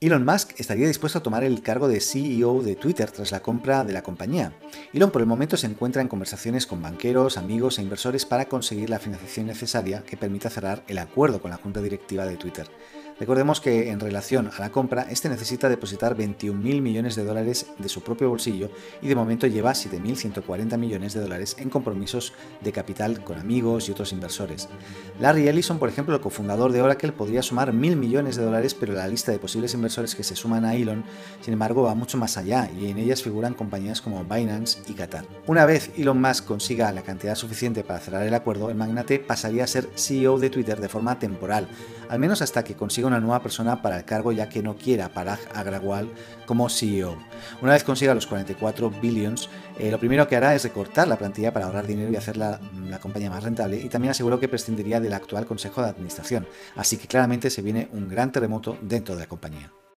Elon Musk estaría dispuesto a tomar el cargo de CEO de Twitter tras la compra de la compañía. Elon por el momento se encuentra en conversaciones con banqueros, amigos e inversores para conseguir la financiación necesaria que permita cerrar el acuerdo con la junta directiva de Twitter. Recordemos que en relación a la compra, este necesita depositar 21.000 millones de dólares de su propio bolsillo y de momento lleva 7.140 millones de dólares en compromisos de capital con amigos y otros inversores. Larry Ellison, por ejemplo, el cofundador de Oracle, podría sumar 1.000 millones de dólares, pero la lista de posibles inversores que se suman a Elon, sin embargo, va mucho más allá y en ellas figuran compañías como Binance y Qatar. Una vez Elon Musk consiga la cantidad suficiente para cerrar el acuerdo, el magnate pasaría a ser CEO de Twitter de forma temporal, al menos hasta que consiga una nueva persona para el cargo ya que no quiera Parag Agrawal como CEO. Una vez consiga los 44 billions, eh, lo primero que hará es recortar la plantilla para ahorrar dinero y hacer la, la compañía más rentable y también aseguró que prescindiría del actual consejo de administración, así que claramente se viene un gran terremoto dentro de la compañía.